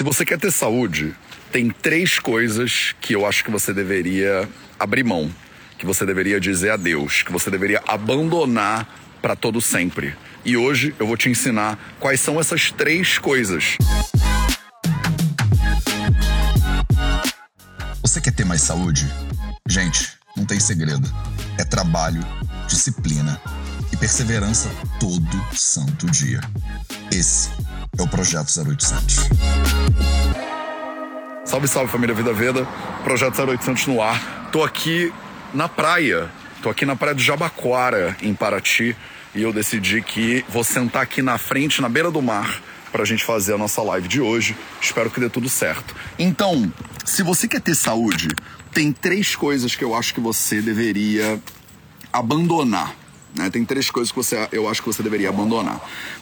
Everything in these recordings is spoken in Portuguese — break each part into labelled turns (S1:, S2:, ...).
S1: Se você quer ter saúde, tem três coisas que eu acho que você deveria abrir mão, que você deveria dizer adeus, que você deveria abandonar para todo sempre. E hoje eu vou te ensinar quais são essas três coisas.
S2: Você quer ter mais saúde? Gente, não tem segredo. É trabalho, disciplina e perseverança todo santo dia. Esse é o Projeto 0800.
S1: Salve, salve família Vida Veda, Projeto 0800 no ar. Tô aqui na praia, tô aqui na praia do Jabaquara, em Paraty, e eu decidi que vou sentar aqui na frente, na beira do mar, pra gente fazer a nossa live de hoje. Espero que dê tudo certo. Então, se você quer ter saúde, tem três coisas que eu acho que você deveria abandonar. Né? Tem três coisas que você, eu acho que você deveria abandonar.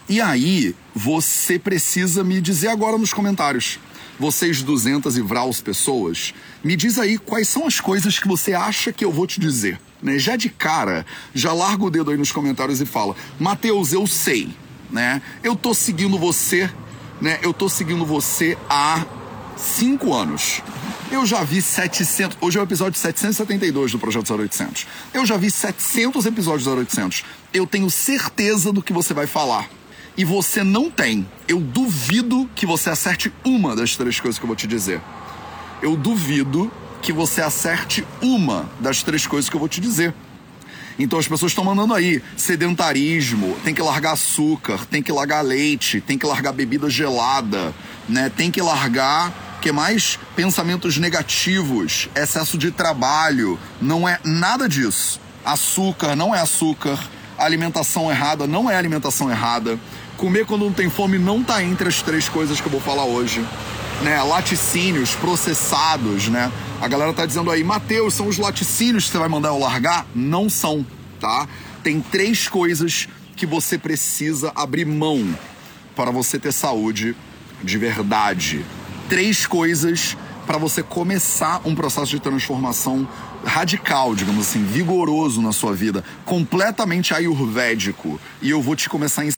S1: E aí, você precisa me dizer agora nos comentários. Vocês 200 e vraus pessoas, me diz aí quais são as coisas que você acha que eu vou te dizer. Né? Já de cara, já larga o dedo aí nos comentários e fala: Mateus, eu sei, né? Eu tô seguindo você, né? Eu tô seguindo você há cinco anos. Eu já vi 700. Hoje é o episódio 772 do Projeto 0800. Eu já vi 700 episódios do 0800. Eu tenho certeza do que você vai falar. E você não tem. Eu duvido que você acerte uma das três coisas que eu vou te dizer. Eu duvido que você acerte uma das três coisas que eu vou te dizer. Então as pessoas estão mandando aí sedentarismo, tem que largar açúcar, tem que largar leite, tem que largar bebida gelada, né? Tem que largar que mais pensamentos negativos, excesso de trabalho, não é nada disso. Açúcar não é açúcar, alimentação errada não é alimentação errada. Comer quando não tem fome não tá entre as três coisas que eu vou falar hoje. Né, laticínios processados, né? A galera tá dizendo aí, Mateus, são os laticínios que você vai mandar eu largar? Não são, tá? Tem três coisas que você precisa abrir mão para você ter saúde de verdade três coisas para você começar um processo de transformação radical, digamos assim, vigoroso na sua vida, completamente ayurvédico. E eu vou te começar em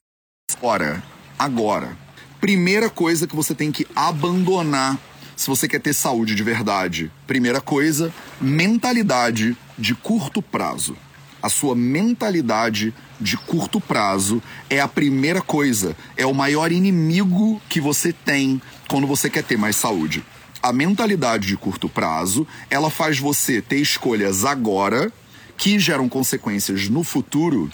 S1: agora, agora. Primeira coisa que você tem que abandonar se você quer ter saúde de verdade. Primeira coisa, mentalidade de curto prazo. A sua mentalidade de curto prazo é a primeira coisa, é o maior inimigo que você tem quando você quer ter mais saúde. A mentalidade de curto prazo, ela faz você ter escolhas agora que geram consequências no futuro.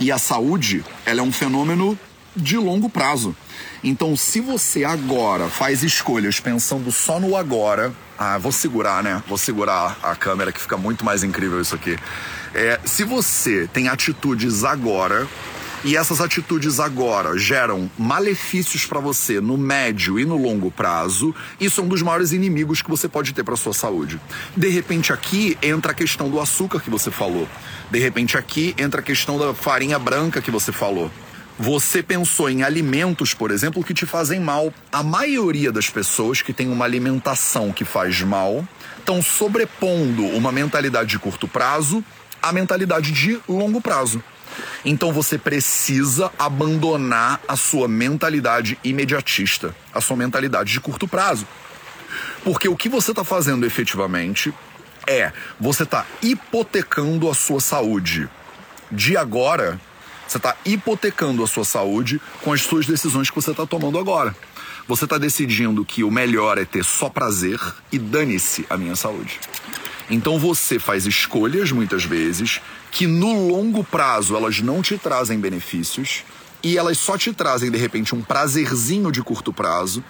S1: E a saúde, ela é um fenômeno de longo prazo. Então, se você agora faz escolhas pensando só no agora, ah, vou segurar, né? Vou segurar a câmera que fica muito mais incrível isso aqui. É, se você tem atitudes agora e essas atitudes agora geram malefícios para você no médio e no longo prazo, isso é um dos maiores inimigos que você pode ter para sua saúde. De repente aqui entra a questão do açúcar que você falou. De repente aqui entra a questão da farinha branca que você falou. Você pensou em alimentos, por exemplo, que te fazem mal. A maioria das pessoas que tem uma alimentação que faz mal estão sobrepondo uma mentalidade de curto prazo à mentalidade de longo prazo. Então você precisa abandonar a sua mentalidade imediatista, a sua mentalidade de curto prazo. Porque o que você está fazendo efetivamente é você está hipotecando a sua saúde de agora. Você está hipotecando a sua saúde com as suas decisões que você está tomando agora. Você está decidindo que o melhor é ter só prazer e dane-se a minha saúde. Então você faz escolhas muitas vezes que no longo prazo elas não te trazem benefícios e elas só te trazem de repente um prazerzinho de curto prazo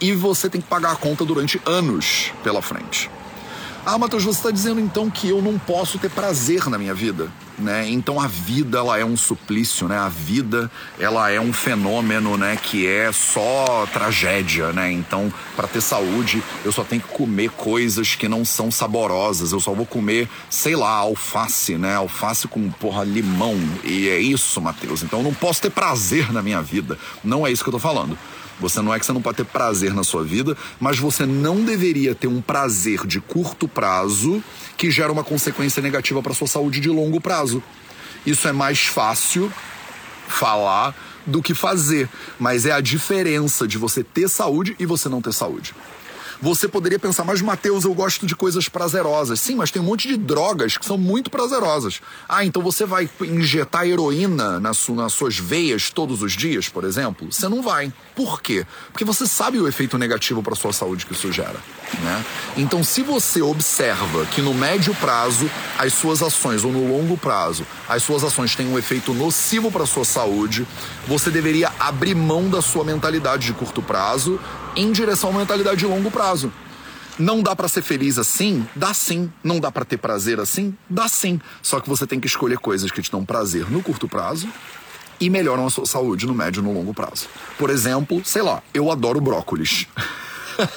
S1: e você tem que pagar a conta durante anos pela frente. Ah, Matheus, você está dizendo então que eu não posso ter prazer na minha vida, né? Então a vida ela é um suplício, né? A vida ela é um fenômeno, né? Que é só tragédia, né? Então para ter saúde eu só tenho que comer coisas que não são saborosas. Eu só vou comer, sei lá, alface, né? Alface com porra limão e é isso, Matheus. Então eu não posso ter prazer na minha vida. Não é isso que eu tô falando. Você não é que você não pode ter prazer na sua vida, mas você não deveria ter um prazer de curto prazo que gera uma consequência negativa para sua saúde de longo prazo. Isso é mais fácil falar do que fazer, mas é a diferença de você ter saúde e você não ter saúde. Você poderia pensar, mas Mateus, eu gosto de coisas prazerosas. Sim, mas tem um monte de drogas que são muito prazerosas. Ah, então você vai injetar heroína nas, nas suas veias todos os dias, por exemplo? Você não vai. Por quê? Porque você sabe o efeito negativo para sua saúde que isso gera. Né? Então, se você observa que no médio prazo as suas ações, ou no longo prazo, as suas ações têm um efeito nocivo para sua saúde, você deveria abrir mão da sua mentalidade de curto prazo em direção à mentalidade de longo prazo. Não dá para ser feliz assim? Dá sim. Não dá para ter prazer assim? Dá sim. Só que você tem que escolher coisas que te dão prazer no curto prazo e melhoram a sua saúde no médio e no longo prazo. Por exemplo, sei lá, eu adoro brócolis.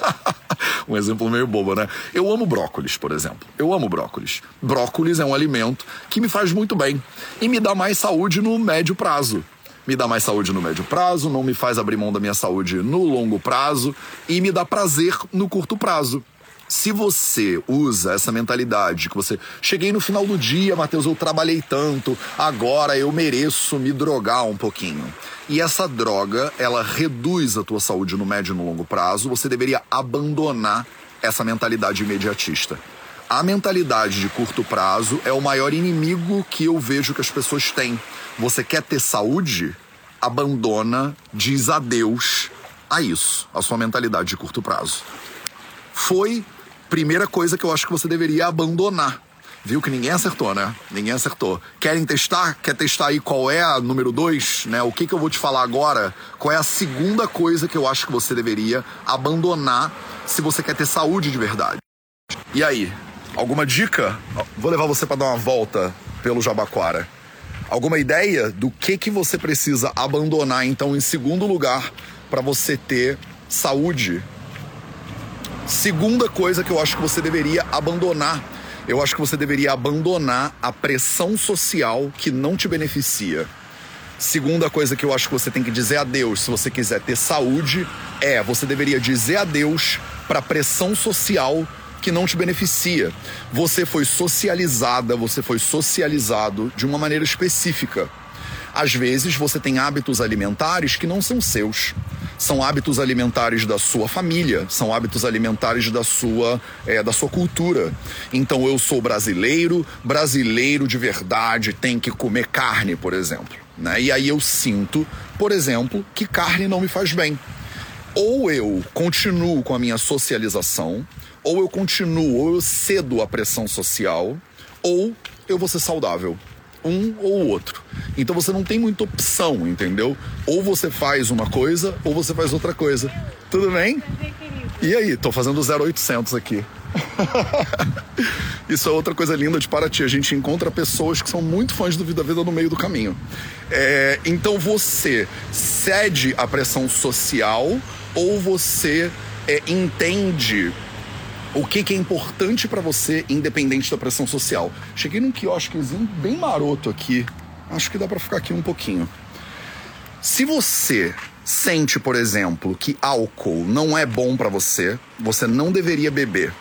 S1: um exemplo meio bobo, né? Eu amo brócolis, por exemplo. Eu amo brócolis. Brócolis é um alimento que me faz muito bem e me dá mais saúde no médio prazo me dá mais saúde no médio prazo, não me faz abrir mão da minha saúde no longo prazo e me dá prazer no curto prazo. Se você usa essa mentalidade que você cheguei no final do dia, Matheus, eu trabalhei tanto, agora eu mereço me drogar um pouquinho. E essa droga, ela reduz a tua saúde no médio e no longo prazo, você deveria abandonar essa mentalidade imediatista. A mentalidade de curto prazo é o maior inimigo que eu vejo que as pessoas têm você quer ter saúde? Abandona, diz adeus a isso, a sua mentalidade de curto prazo. Foi primeira coisa que eu acho que você deveria abandonar. Viu que ninguém acertou, né? Ninguém acertou. Querem testar? Quer testar aí qual é a número dois, né? O que, que eu vou te falar agora? Qual é a segunda coisa que eu acho que você deveria abandonar se você quer ter saúde de verdade? E aí, alguma dica? Vou levar você para dar uma volta pelo Jabaquara. Alguma ideia do que que você precisa abandonar então em segundo lugar para você ter saúde? Segunda coisa que eu acho que você deveria abandonar, eu acho que você deveria abandonar a pressão social que não te beneficia. Segunda coisa que eu acho que você tem que dizer adeus se você quiser ter saúde é você deveria dizer adeus para a pressão social que não te beneficia. Você foi socializada, você foi socializado de uma maneira específica. Às vezes você tem hábitos alimentares que não são seus. São hábitos alimentares da sua família, são hábitos alimentares da sua, é, da sua cultura. Então eu sou brasileiro, brasileiro de verdade tem que comer carne, por exemplo. Né? E aí eu sinto, por exemplo, que carne não me faz bem. Ou eu continuo com a minha socialização, ou eu continuo, ou eu cedo à pressão social, ou eu vou ser saudável. Um ou outro. Então você não tem muita opção, entendeu? Ou você faz uma coisa, ou você faz outra coisa. Tudo bem? E aí, tô fazendo 0800 aqui. Isso é outra coisa linda de Paraty. A gente encontra pessoas que são muito fãs do Vida Vida no meio do caminho. É, então você cede à pressão social ou você é, entende o que, que é importante para você, independente da pressão social. Cheguei num quiosquezinho bem maroto aqui. Acho que dá para ficar aqui um pouquinho. Se você sente, por exemplo, que álcool não é bom para você, você não deveria beber.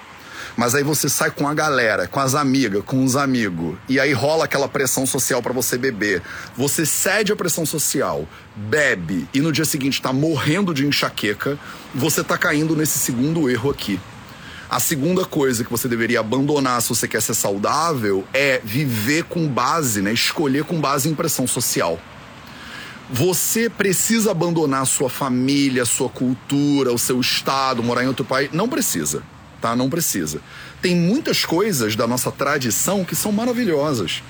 S1: Mas aí você sai com a galera, com as amigas, com os amigos, e aí rola aquela pressão social para você beber. Você cede a pressão social, bebe e no dia seguinte tá morrendo de enxaqueca, você tá caindo nesse segundo erro aqui. A segunda coisa que você deveria abandonar se você quer ser saudável é viver com base, né? Escolher com base em pressão social. Você precisa abandonar sua família, sua cultura, o seu estado, morar em outro país? Não precisa, tá? Não precisa. Tem muitas coisas da nossa tradição que são maravilhosas.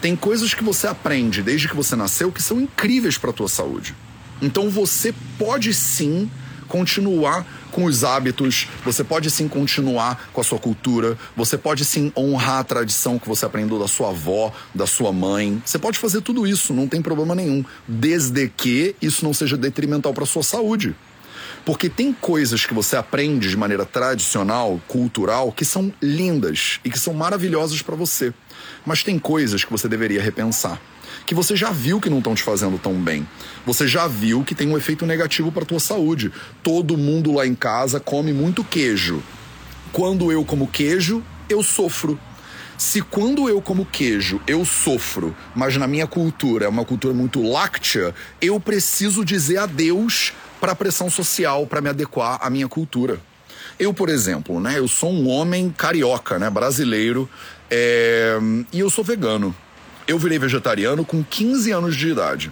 S1: Tem coisas que você aprende desde que você nasceu que são incríveis para a tua saúde. Então você pode sim continuar com os hábitos, você pode sim continuar com a sua cultura, você pode sim honrar a tradição que você aprendeu da sua avó, da sua mãe. Você pode fazer tudo isso, não tem problema nenhum, desde que isso não seja detrimental para sua saúde. Porque tem coisas que você aprende de maneira tradicional, cultural, que são lindas e que são maravilhosas para você. Mas tem coisas que você deveria repensar que você já viu que não estão te fazendo tão bem. Você já viu que tem um efeito negativo para tua saúde. Todo mundo lá em casa come muito queijo. Quando eu como queijo, eu sofro. Se quando eu como queijo eu sofro, mas na minha cultura é uma cultura muito láctea, eu preciso dizer adeus para a pressão social para me adequar à minha cultura. Eu, por exemplo, né, eu sou um homem carioca, né, brasileiro, é, e eu sou vegano. Eu virei vegetariano com 15 anos de idade.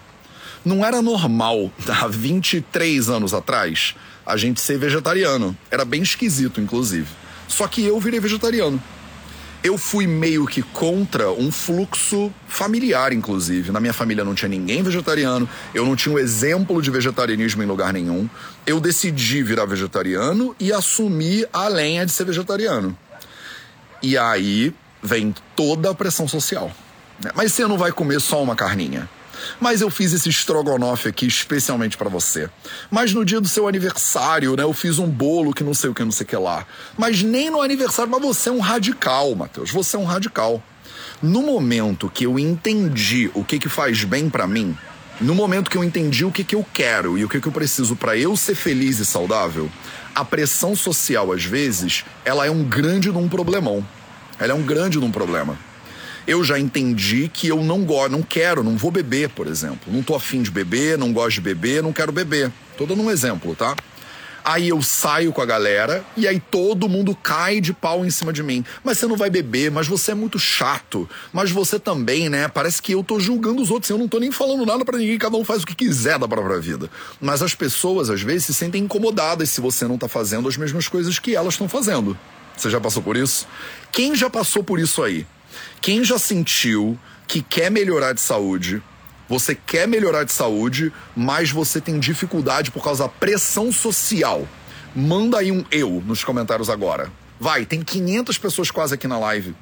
S1: Não era normal, há 23 anos atrás, a gente ser vegetariano. Era bem esquisito, inclusive. Só que eu virei vegetariano. Eu fui meio que contra um fluxo familiar, inclusive. Na minha família não tinha ninguém vegetariano, eu não tinha um exemplo de vegetarianismo em lugar nenhum. Eu decidi virar vegetariano e assumir a lenha de ser vegetariano. E aí vem toda a pressão social. Mas você não vai comer só uma carninha. Mas eu fiz esse estrogonofe aqui especialmente para você. Mas no dia do seu aniversário, né, eu fiz um bolo que não sei o que, não sei o que lá. Mas nem no aniversário, mas você é um radical, Matheus. Você é um radical. No momento que eu entendi o que que faz bem para mim, no momento que eu entendi o que que eu quero e o que que eu preciso para eu ser feliz e saudável, a pressão social às vezes, ela é um grande num problemão. Ela é um grande num problema eu já entendi que eu não gosto, não quero, não vou beber, por exemplo. Não tô afim de beber, não gosto de beber, não quero beber. Tô dando um exemplo, tá? Aí eu saio com a galera e aí todo mundo cai de pau em cima de mim. Mas você não vai beber, mas você é muito chato. Mas você também, né? Parece que eu tô julgando os outros. Eu não tô nem falando nada para ninguém, cada um faz o que quiser da própria vida. Mas as pessoas, às vezes, se sentem incomodadas se você não tá fazendo as mesmas coisas que elas estão fazendo. Você já passou por isso? Quem já passou por isso aí? Quem já sentiu que quer melhorar de saúde, você quer melhorar de saúde, mas você tem dificuldade por causa da pressão social? Manda aí um eu nos comentários agora. Vai, tem 500 pessoas quase aqui na live.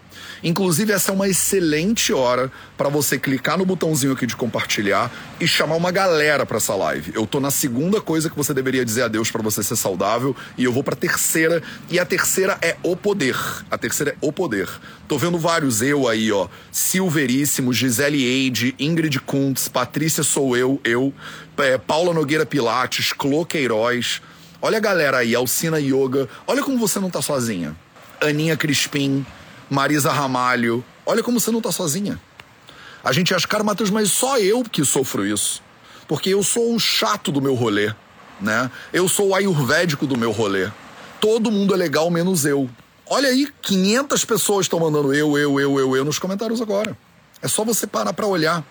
S1: Inclusive, essa é uma excelente hora para você clicar no botãozinho aqui de compartilhar e chamar uma galera para essa live. Eu tô na segunda coisa que você deveria dizer adeus para você ser saudável e eu vou para terceira, e a terceira é o poder. A terceira é o poder. Tô vendo vários eu aí, ó. Silveríssimo, Gisele Eide, Ingrid Kuntz, Patrícia Sou Eu, eu, é, Paula Nogueira Pilates, Clô Queiroz. Olha a galera aí, Alcina Yoga. Olha como você não tá sozinha. Aninha Crispim, Marisa Ramalho. Olha como você não tá sozinha. A gente acha, cara, Matheus, mas só eu que sofro isso. Porque eu sou o chato do meu rolê, né? Eu sou o ayurvédico do meu rolê. Todo mundo é legal, menos eu. Olha aí, 500 pessoas estão mandando eu, eu, eu, eu, eu nos comentários agora. É só você parar para olhar.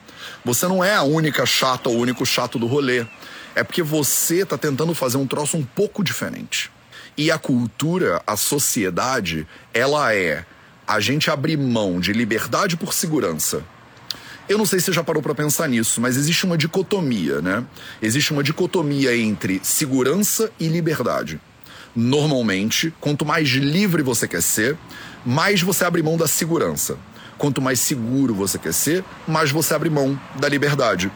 S1: Você não é a única chata ou o único chato do rolê. É porque você está tentando fazer um troço um pouco diferente. E a cultura, a sociedade, ela é a gente abrir mão de liberdade por segurança. Eu não sei se você já parou para pensar nisso, mas existe uma dicotomia, né? Existe uma dicotomia entre segurança e liberdade. Normalmente, quanto mais livre você quer ser, mais você abre mão da segurança. Quanto mais seguro você quer ser, mais você abre mão da liberdade.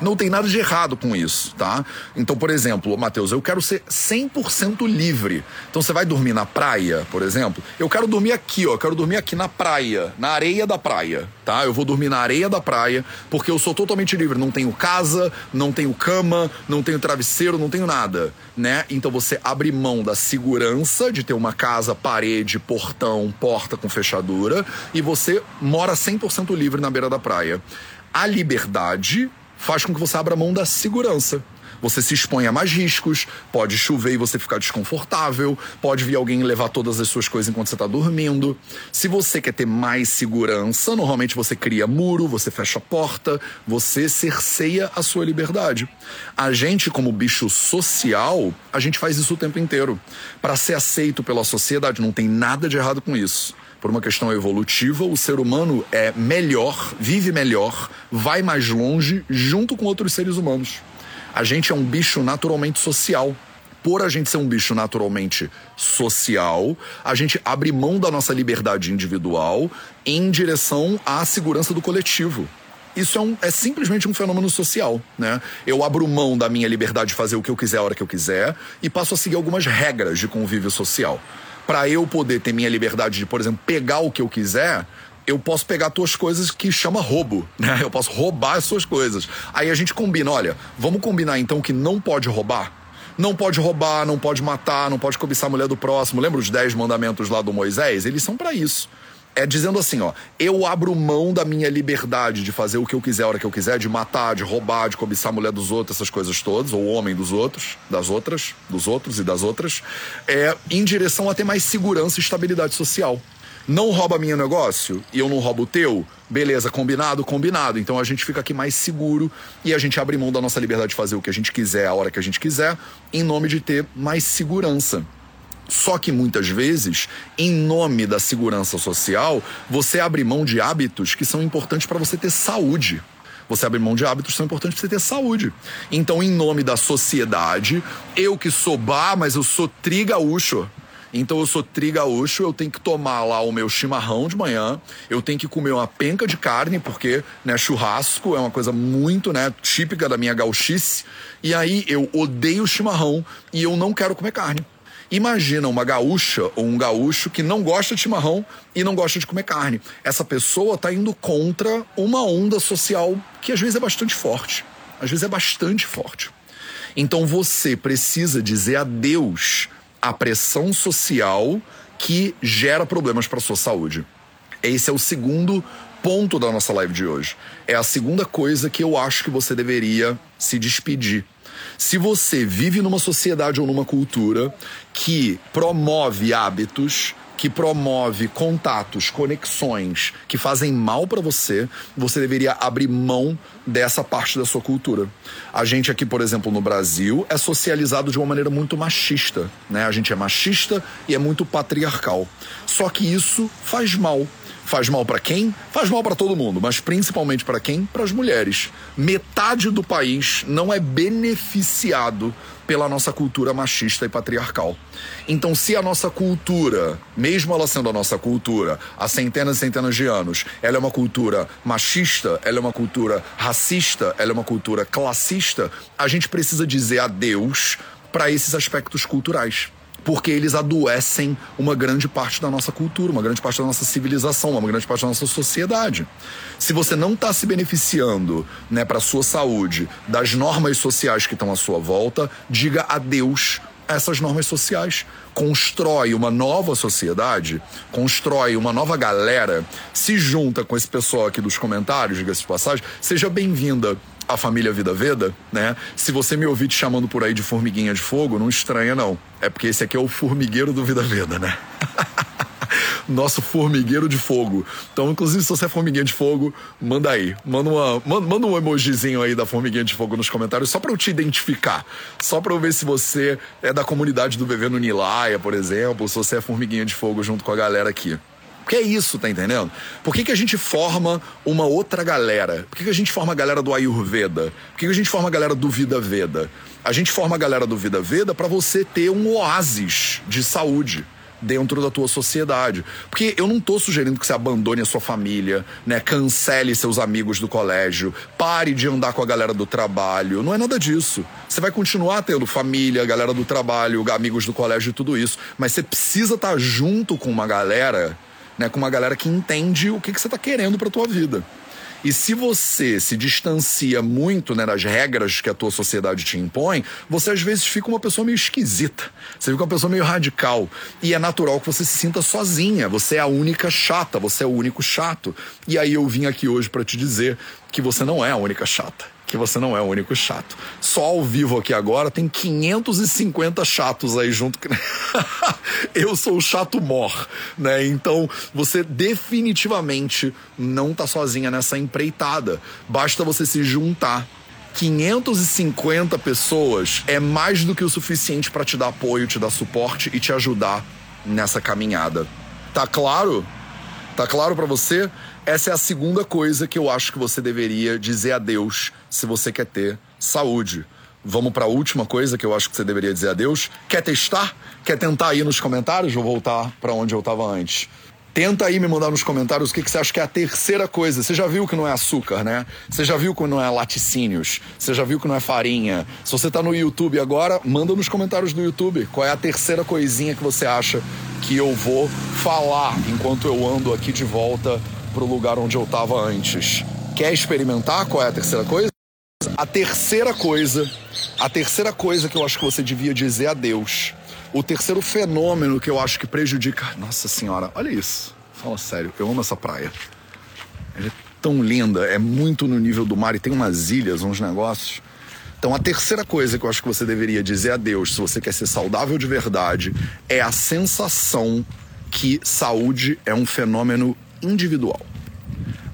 S1: Não tem nada de errado com isso, tá? Então, por exemplo, Matheus, eu quero ser 100% livre. Então, você vai dormir na praia, por exemplo? Eu quero dormir aqui, ó. Eu quero dormir aqui na praia, na areia da praia, tá? Eu vou dormir na areia da praia porque eu sou totalmente livre. Não tenho casa, não tenho cama, não tenho travesseiro, não tenho nada, né? Então, você abre mão da segurança de ter uma casa, parede, portão, porta com fechadura e você mora 100% livre na beira da praia. A liberdade faz com que você abra mão da segurança. Você se expõe a mais riscos, pode chover e você ficar desconfortável, pode vir alguém levar todas as suas coisas enquanto você está dormindo. Se você quer ter mais segurança, normalmente você cria muro, você fecha a porta, você cerceia a sua liberdade. A gente, como bicho social, a gente faz isso o tempo inteiro. Para ser aceito pela sociedade, não tem nada de errado com isso por uma questão evolutiva, o ser humano é melhor, vive melhor, vai mais longe junto com outros seres humanos. A gente é um bicho naturalmente social. Por a gente ser um bicho naturalmente social, a gente abre mão da nossa liberdade individual em direção à segurança do coletivo. Isso é, um, é, simplesmente um fenômeno social, né? Eu abro mão da minha liberdade de fazer o que eu quiser a hora que eu quiser e passo a seguir algumas regras de convívio social para eu poder ter minha liberdade de, por exemplo, pegar o que eu quiser, eu posso pegar tuas coisas que chama roubo, né? Eu posso roubar as suas coisas. Aí a gente combina, olha, vamos combinar então que não pode roubar? Não pode roubar, não pode matar, não pode cobiçar a mulher do próximo. Lembra os dez mandamentos lá do Moisés? Eles são para isso. É dizendo assim, ó, eu abro mão da minha liberdade de fazer o que eu quiser a hora que eu quiser, de matar, de roubar, de cobiçar a mulher dos outros, essas coisas todas, ou o homem dos outros, das outras, dos outros e das outras, é em direção a ter mais segurança e estabilidade social. Não rouba meu negócio e eu não roubo o teu, beleza, combinado, combinado. Então a gente fica aqui mais seguro e a gente abre mão da nossa liberdade de fazer o que a gente quiser a hora que a gente quiser, em nome de ter mais segurança. Só que muitas vezes, em nome da segurança social, você abre mão de hábitos que são importantes para você ter saúde. Você abre mão de hábitos que são importantes para você ter saúde. Então, em nome da sociedade, eu que sou bar, mas eu sou trigaúcho. Então eu sou trigaúcho, eu tenho que tomar lá o meu chimarrão de manhã, eu tenho que comer uma penca de carne, porque né, churrasco é uma coisa muito né, típica da minha gauchice. E aí eu odeio chimarrão e eu não quero comer carne. Imagina uma gaúcha ou um gaúcho que não gosta de chimarrão e não gosta de comer carne. Essa pessoa está indo contra uma onda social que às vezes é bastante forte. Às vezes é bastante forte. Então você precisa dizer adeus à pressão social que gera problemas para sua saúde. Esse é o segundo ponto da nossa live de hoje. É a segunda coisa que eu acho que você deveria se despedir se você vive numa sociedade ou numa cultura que promove hábitos que promove contatos, conexões que fazem mal para você, você deveria abrir mão dessa parte da sua cultura. A gente aqui, por exemplo, no Brasil, é socializado de uma maneira muito machista, né? A gente é machista e é muito patriarcal. Só que isso faz mal Faz mal para quem? Faz mal para todo mundo, mas principalmente para quem? Para as mulheres. Metade do país não é beneficiado pela nossa cultura machista e patriarcal. Então, se a nossa cultura, mesmo ela sendo a nossa cultura há centenas e centenas de anos, ela é uma cultura machista, ela é uma cultura racista, ela é uma cultura classista, a gente precisa dizer adeus para esses aspectos culturais porque eles adoecem uma grande parte da nossa cultura, uma grande parte da nossa civilização, uma grande parte da nossa sociedade. Se você não está se beneficiando né, para a sua saúde das normas sociais que estão à sua volta, diga adeus a essas normas sociais. Constrói uma nova sociedade, constrói uma nova galera, se junta com esse pessoal aqui dos comentários, diga-se de passagem, seja bem-vinda a família Vida Veda, né? Se você me ouvir te chamando por aí de formiguinha de fogo, não estranha não. É porque esse aqui é o formigueiro do Vida Veda, né? Nosso formigueiro de fogo. Então, inclusive, se você é formiguinha de fogo, manda aí. Manda, uma, manda, manda um emojizinho aí da formiguinha de fogo nos comentários, só para eu te identificar. Só para eu ver se você é da comunidade do Bebê no Nilaia, por exemplo, se você é formiguinha de fogo junto com a galera aqui. Porque é isso, tá entendendo? Por que, que a gente forma uma outra galera? Por que, que a gente forma a galera do Ayurveda? Por que, que a gente forma a galera do Vida Veda? A gente forma a galera do Vida Veda para você ter um oásis de saúde dentro da tua sociedade. Porque eu não tô sugerindo que você abandone a sua família, né? Cancele seus amigos do colégio, pare de andar com a galera do trabalho. Não é nada disso. Você vai continuar tendo família, galera do trabalho, amigos do colégio e tudo isso. Mas você precisa estar tá junto com uma galera né, com uma galera que entende o que, que você está querendo para tua vida. E se você se distancia muito né, das regras que a tua sociedade te impõe, você às vezes fica uma pessoa meio esquisita. Você fica uma pessoa meio radical. E é natural que você se sinta sozinha. Você é a única chata, você é o único chato. E aí eu vim aqui hoje para te dizer que você não é a única chata que você não é o único chato. Só ao vivo aqui agora tem 550 chatos aí junto. Eu sou o chato mor, né? Então você definitivamente não tá sozinha nessa empreitada. Basta você se juntar 550 pessoas é mais do que o suficiente para te dar apoio, te dar suporte e te ajudar nessa caminhada. Tá claro? Tá claro para você? Essa é a segunda coisa que eu acho que você deveria dizer adeus se você quer ter saúde. Vamos para a última coisa que eu acho que você deveria dizer adeus. Quer testar? Quer tentar aí nos comentários? Vou voltar para onde eu estava antes. Tenta aí me mandar nos comentários o que, que, você acha que é a terceira coisa. Você já viu que não é açúcar, né? Você já viu que não é laticínios. Você já viu que não é farinha. Se você está no YouTube agora, manda nos comentários do YouTube qual é a terceira coisinha que você acha que eu vou falar enquanto eu ando aqui de volta pro lugar onde eu estava antes. Quer experimentar qual é a terceira coisa? A terceira coisa, a terceira coisa que eu acho que você devia dizer a Deus. O terceiro fenômeno que eu acho que prejudica. Nossa senhora, olha isso. Fala sério, eu amo essa praia. Ela é tão linda, é muito no nível do mar e tem umas ilhas, uns negócios. Então, a terceira coisa que eu acho que você deveria dizer a Deus, se você quer ser saudável de verdade, é a sensação que saúde é um fenômeno individual.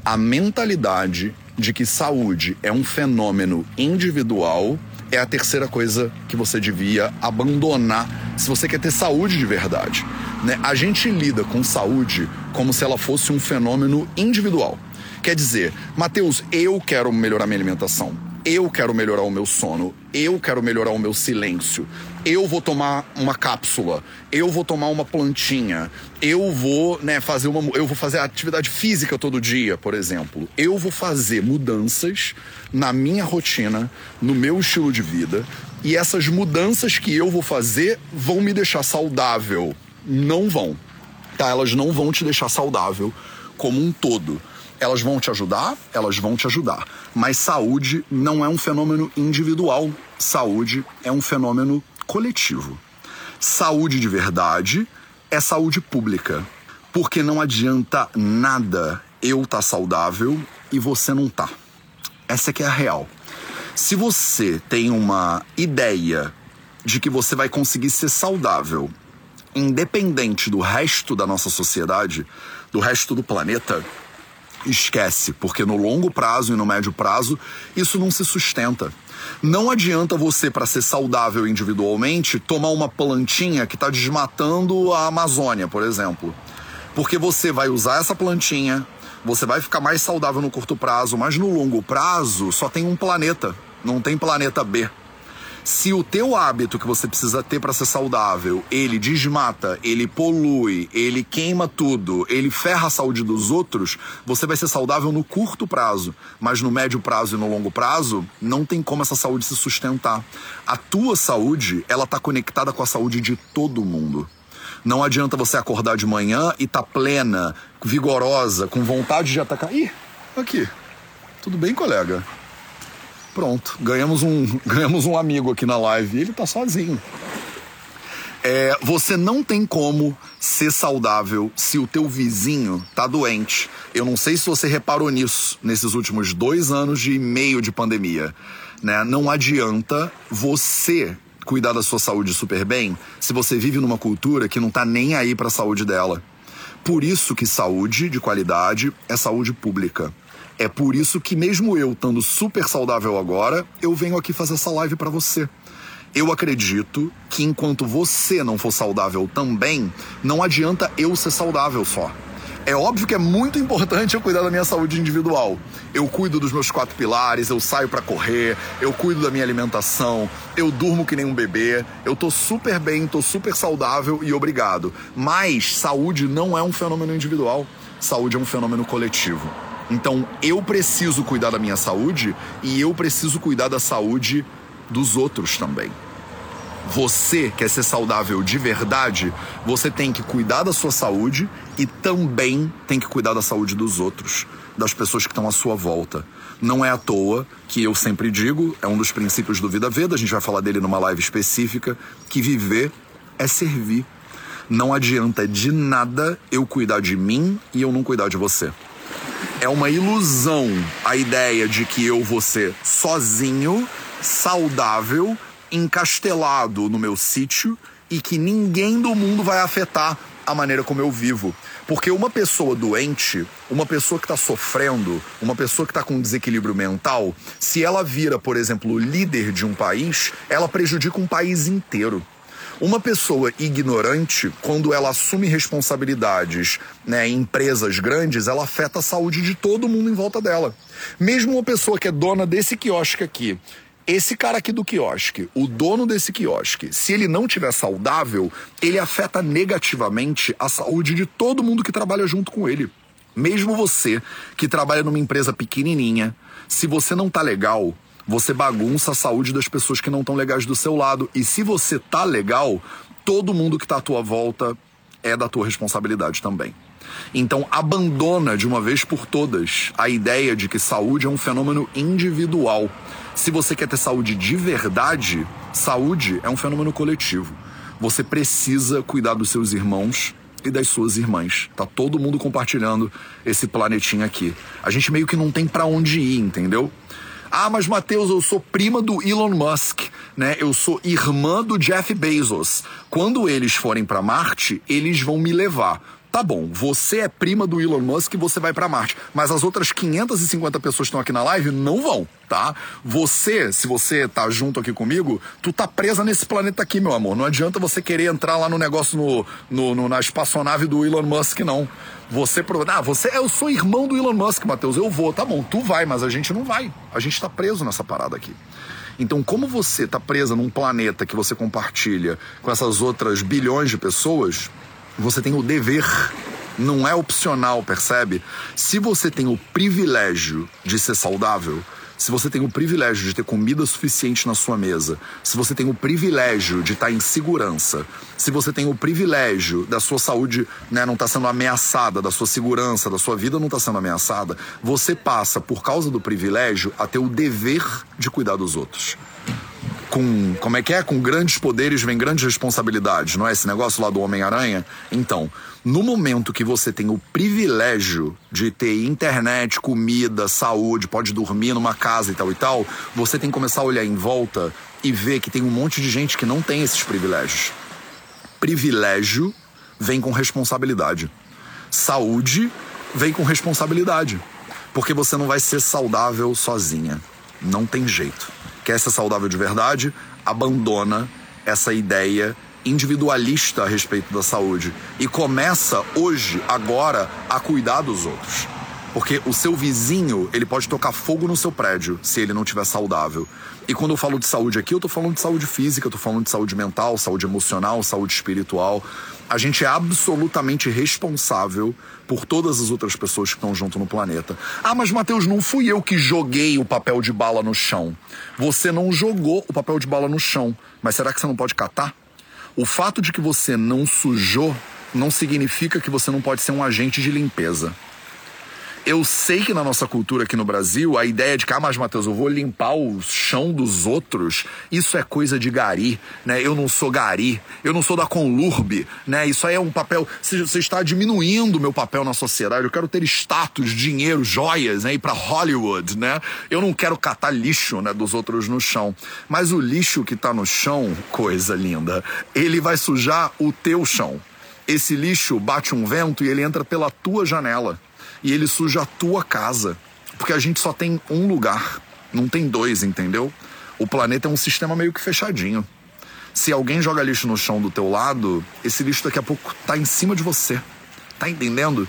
S1: A mentalidade de que saúde é um fenômeno individual é a terceira coisa que você devia abandonar se você quer ter saúde de verdade. Né? A gente lida com saúde como se ela fosse um fenômeno individual. Quer dizer, Mateus, eu quero melhorar minha alimentação eu quero melhorar o meu sono, eu quero melhorar o meu silêncio, eu vou tomar uma cápsula, eu vou tomar uma plantinha, eu vou, né, fazer uma, eu vou fazer atividade física todo dia, por exemplo. Eu vou fazer mudanças na minha rotina, no meu estilo de vida, e essas mudanças que eu vou fazer vão me deixar saudável. Não vão. Tá? Elas não vão te deixar saudável como um todo. Elas vão te ajudar? Elas vão te ajudar. Mas saúde não é um fenômeno individual. Saúde é um fenômeno coletivo. Saúde de verdade é saúde pública. Porque não adianta nada eu estar tá saudável e você não tá. Essa que é a real. Se você tem uma ideia de que você vai conseguir ser saudável, independente do resto da nossa sociedade, do resto do planeta, esquece, porque no longo prazo e no médio prazo isso não se sustenta. Não adianta você, para ser saudável individualmente, tomar uma plantinha que está desmatando a Amazônia, por exemplo. Porque você vai usar essa plantinha, você vai ficar mais saudável no curto prazo, mas no longo prazo só tem um planeta, não tem planeta B. Se o teu hábito que você precisa ter para ser saudável, ele desmata, ele polui, ele queima tudo, ele ferra a saúde dos outros, você vai ser saudável no curto prazo, mas no médio prazo e no longo prazo, não tem como essa saúde se sustentar. A tua saúde, ela tá conectada com a saúde de todo mundo. Não adianta você acordar de manhã e tá plena, vigorosa, com vontade de atacar. Ih, aqui. Tudo bem, colega? Pronto, ganhamos um, ganhamos um amigo aqui na live. Ele tá sozinho. É, você não tem como ser saudável se o teu vizinho tá doente. Eu não sei se você reparou nisso nesses últimos dois anos e meio de pandemia. Né? Não adianta você cuidar da sua saúde super bem se você vive numa cultura que não tá nem aí para a saúde dela. Por isso que saúde de qualidade é saúde pública. É por isso que mesmo eu estando super saudável agora, eu venho aqui fazer essa live para você. Eu acredito que enquanto você não for saudável também, não adianta eu ser saudável só. É óbvio que é muito importante eu cuidar da minha saúde individual. Eu cuido dos meus quatro pilares, eu saio para correr, eu cuido da minha alimentação, eu durmo que nem um bebê, eu tô super bem, tô super saudável e obrigado. Mas saúde não é um fenômeno individual, saúde é um fenômeno coletivo. Então eu preciso cuidar da minha saúde e eu preciso cuidar da saúde dos outros também. Você quer ser saudável de verdade, você tem que cuidar da sua saúde e também tem que cuidar da saúde dos outros, das pessoas que estão à sua volta. Não é à toa que eu sempre digo, é um dos princípios do Vida Veda, a gente vai falar dele numa live específica, que viver é servir. Não adianta de nada eu cuidar de mim e eu não cuidar de você é uma ilusão a ideia de que eu vou ser sozinho, saudável, encastelado no meu sítio e que ninguém do mundo vai afetar a maneira como eu vivo. Porque uma pessoa doente, uma pessoa que está sofrendo, uma pessoa que está com desequilíbrio mental, se ela vira, por exemplo, líder de um país, ela prejudica um país inteiro. Uma pessoa ignorante, quando ela assume responsabilidades né, em empresas grandes, ela afeta a saúde de todo mundo em volta dela. Mesmo uma pessoa que é dona desse quiosque aqui, esse cara aqui do quiosque, o dono desse quiosque, se ele não tiver saudável, ele afeta negativamente a saúde de todo mundo que trabalha junto com ele. Mesmo você que trabalha numa empresa pequenininha, se você não tá legal, você bagunça a saúde das pessoas que não estão legais do seu lado. E se você tá legal, todo mundo que tá à tua volta é da tua responsabilidade também. Então, abandona de uma vez por todas a ideia de que saúde é um fenômeno individual. Se você quer ter saúde de verdade, saúde é um fenômeno coletivo. Você precisa cuidar dos seus irmãos e das suas irmãs. Tá todo mundo compartilhando esse planetinha aqui. A gente meio que não tem para onde ir, entendeu? Ah, mas Matheus, eu sou prima do Elon Musk, né? Eu sou irmã do Jeff Bezos. Quando eles forem para Marte, eles vão me levar. Tá bom, você é prima do Elon Musk e você vai para Marte, mas as outras 550 pessoas que estão aqui na live não vão, tá? Você, se você tá junto aqui comigo, tu tá presa nesse planeta aqui, meu amor. Não adianta você querer entrar lá no negócio no, no, no na espaçonave do Elon Musk, não. Você, ah, você, eu sou irmão do Elon Musk, Matheus, eu vou, tá bom, tu vai, mas a gente não vai. A gente tá preso nessa parada aqui. Então, como você tá presa num planeta que você compartilha com essas outras bilhões de pessoas, você tem o dever, não é opcional, percebe? Se você tem o privilégio de ser saudável, se você tem o privilégio de ter comida suficiente na sua mesa, se você tem o privilégio de estar em segurança, se você tem o privilégio da sua saúde né, não estar tá sendo ameaçada, da sua segurança, da sua vida não estar tá sendo ameaçada, você passa, por causa do privilégio, a ter o dever de cuidar dos outros com. Como é que é? Com grandes poderes vem grandes responsabilidades, não é esse negócio lá do Homem-Aranha? Então, no momento que você tem o privilégio de ter internet, comida, saúde, pode dormir numa casa e tal e tal, você tem que começar a olhar em volta e ver que tem um monte de gente que não tem esses privilégios. Privilégio vem com responsabilidade. Saúde vem com responsabilidade. Porque você não vai ser saudável sozinha. Não tem jeito quer ser saudável de verdade, abandona essa ideia individualista a respeito da saúde e começa hoje, agora, a cuidar dos outros. Porque o seu vizinho, ele pode tocar fogo no seu prédio se ele não estiver saudável. E quando eu falo de saúde aqui, eu tô falando de saúde física, eu tô falando de saúde mental, saúde emocional, saúde espiritual. A gente é absolutamente responsável por todas as outras pessoas que estão junto no planeta. Ah, mas Matheus, não fui eu que joguei o papel de bala no chão. Você não jogou o papel de bala no chão, mas será que você não pode catar? O fato de que você não sujou não significa que você não pode ser um agente de limpeza eu sei que na nossa cultura aqui no Brasil, a ideia de que, ah, mas Matheus, eu vou limpar o chão dos outros, isso é coisa de gari, né? Eu não sou gari, eu não sou da Conlurbe, né? Isso aí é um papel. Você está diminuindo o meu papel na sociedade. Eu quero ter status, dinheiro, joias, né? Ir pra Hollywood, né? Eu não quero catar lixo, né? Dos outros no chão. Mas o lixo que tá no chão, coisa linda, ele vai sujar o teu chão. Esse lixo bate um vento e ele entra pela tua janela e ele suja a tua casa. Porque a gente só tem um lugar, não tem dois, entendeu? O planeta é um sistema meio que fechadinho. Se alguém joga lixo no chão do teu lado, esse lixo daqui a pouco tá em cima de você. Tá entendendo?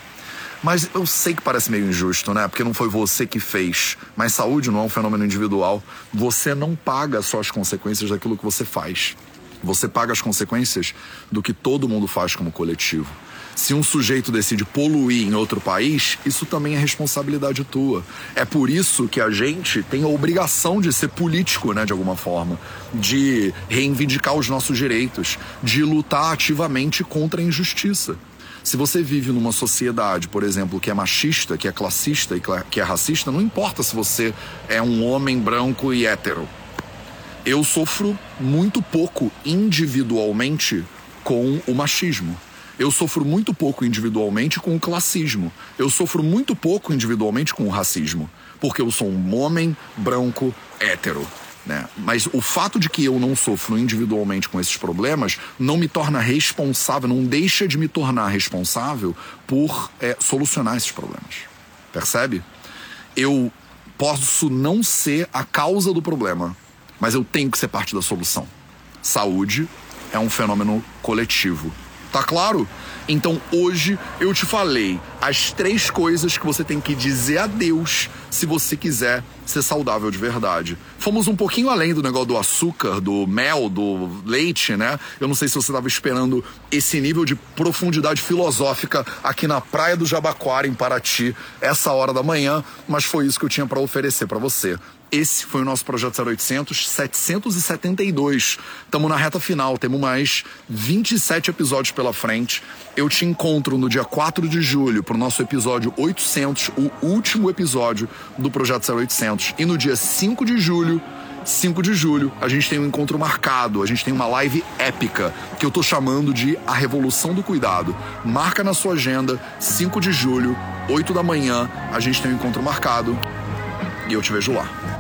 S1: Mas eu sei que parece meio injusto, né? Porque não foi você que fez. Mas saúde não é um fenômeno individual. Você não paga só as consequências daquilo que você faz. Você paga as consequências do que todo mundo faz como coletivo. Se um sujeito decide poluir em outro país, isso também é responsabilidade tua. É por isso que a gente tem a obrigação de ser político, né, de alguma forma, de reivindicar os nossos direitos, de lutar ativamente contra a injustiça. Se você vive numa sociedade, por exemplo, que é machista, que é classista e que é racista, não importa se você é um homem branco e hétero. Eu sofro muito pouco individualmente com o machismo. Eu sofro muito pouco individualmente com o classismo. Eu sofro muito pouco individualmente com o racismo. Porque eu sou um homem branco hétero. Né? Mas o fato de que eu não sofro individualmente com esses problemas não me torna responsável, não deixa de me tornar responsável por é, solucionar esses problemas. Percebe? Eu posso não ser a causa do problema, mas eu tenho que ser parte da solução. Saúde é um fenômeno coletivo Tá claro? Então hoje eu te falei as três coisas que você tem que dizer a Deus se você quiser ser saudável de verdade. Fomos um pouquinho além do negócio do açúcar, do mel, do leite, né? Eu não sei se você estava esperando esse nível de profundidade filosófica aqui na praia do Jabaquara, em Paraty, essa hora da manhã, mas foi isso que eu tinha para oferecer para você. Esse foi o nosso projeto 0800 772. Estamos na reta final, temos mais 27 episódios pela frente. Eu te encontro no dia 4 de julho para o nosso episódio 800, o último episódio do projeto 0800. E no dia 5 de julho 5 de julho, a gente tem um encontro marcado, a gente tem uma live épica, que eu tô chamando de A Revolução do Cuidado. Marca na sua agenda, 5 de julho, 8 da manhã, a gente tem um encontro marcado e eu te vejo lá.